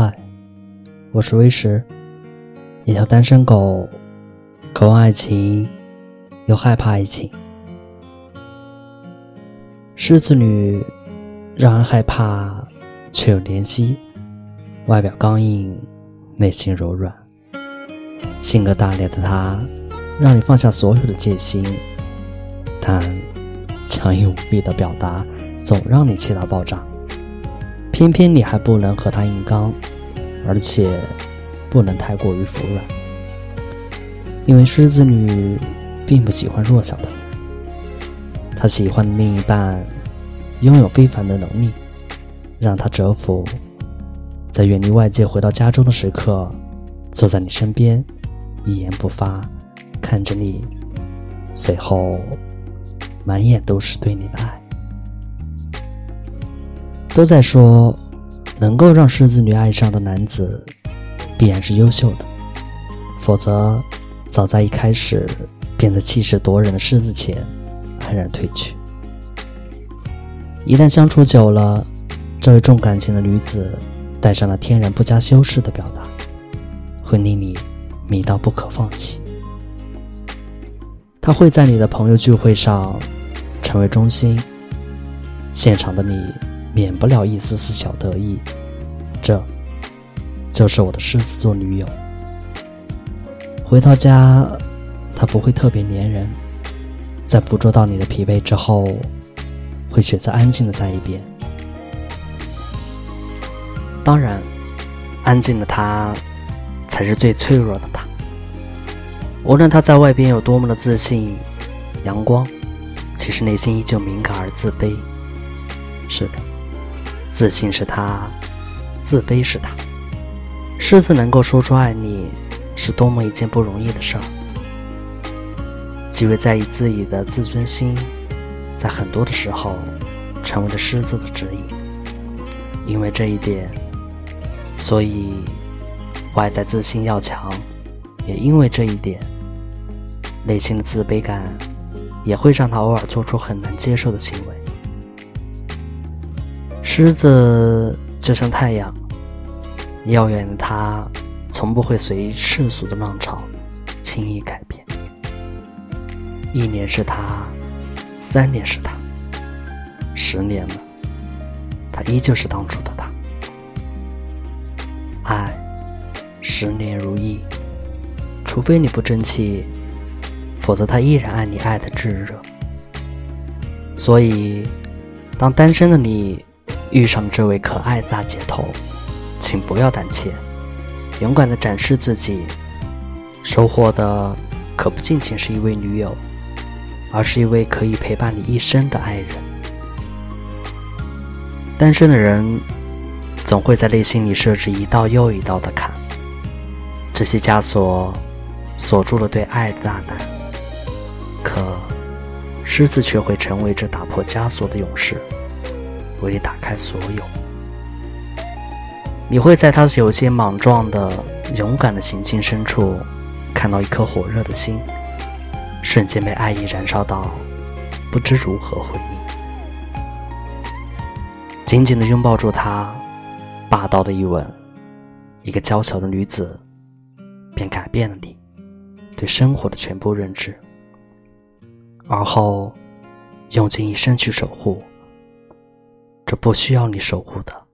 嗨，我是威石，一条单身狗，渴望爱情，又害怕爱情。狮子女让人害怕，却又怜惜，外表刚硬，内心柔软，性格大咧的她，让你放下所有的戒心，但强硬无比的表达，总让你气到爆炸。偏偏你还不能和他硬刚，而且不能太过于服软，因为狮子女并不喜欢弱小的，她喜欢的另一半拥有非凡的能力，让她折服，在远离外界回到家中的时刻，坐在你身边，一言不发，看着你，随后满眼都是对你的爱。都在说，能够让狮子女爱上的男子，必然是优秀的，否则，早在一开始便在气势夺人的狮子前安然退去。一旦相处久了，这位重感情的女子带上了天然不加修饰的表达，会令你迷到不可放弃。她会在你的朋友聚会上成为中心，现场的你。免不了一丝丝小得意，这就是我的狮子座女友。回到家，她不会特别粘人，在捕捉到你的疲惫之后，会选择安静的在一边。当然，安静的她才是最脆弱的她。无论她在外边有多么的自信、阳光，其实内心依旧敏感而自卑。是的。自信是他，自卑是他。狮子能够说出爱你，是多么一件不容易的事儿。极为在意自己的自尊心，在很多的时候，成为了狮子的指引。因为这一点，所以外在自信要强；也因为这一点，内心的自卑感也会让他偶尔做出很难接受的行为。狮子就像太阳，遥远的它，从不会随世俗的浪潮轻易改变。一年是它，三年是它，十年了，它依旧是当初的它。爱，十年如一，除非你不争气，否则他依然爱你爱的炙热。所以，当单身的你。遇上这位可爱大姐头，请不要胆怯，勇敢的展示自己。收获的可不仅仅是一位女友，而是一位可以陪伴你一生的爱人。单身的人总会在内心里设置一道又一道的坎，这些枷锁锁住了对爱的大胆。可狮子却会成为这打破枷锁的勇士。为你打开所有，你会在他有些莽撞的、勇敢的行径深处，看到一颗火热的心，瞬间被爱意燃烧到，不知如何回应。紧紧的拥抱住他，霸道的一吻，一个娇小的女子，便改变了你对生活的全部认知，而后用尽一生去守护。这不需要你守护的。